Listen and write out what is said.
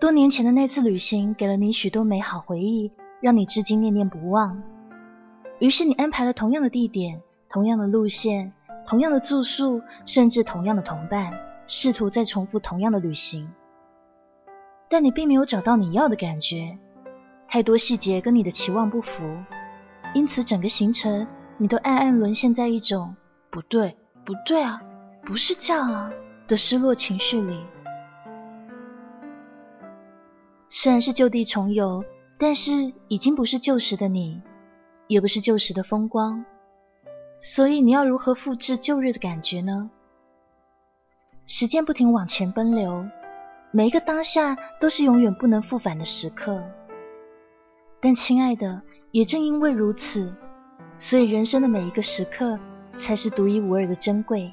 多年前的那次旅行给了你许多美好回忆，让你至今念念不忘。于是你安排了同样的地点、同样的路线、同样的住宿，甚至同样的同伴，试图再重复同样的旅行。但你并没有找到你要的感觉，太多细节跟你的期望不符，因此整个行程你都暗暗沦陷在一种不对、不对啊，不是这样啊的失落情绪里。虽然是就地重游，但是已经不是旧时的你，也不是旧时的风光，所以你要如何复制旧日的感觉呢？时间不停往前奔流，每一个当下都是永远不能复返的时刻。但亲爱的，也正因为如此，所以人生的每一个时刻才是独一无二的珍贵。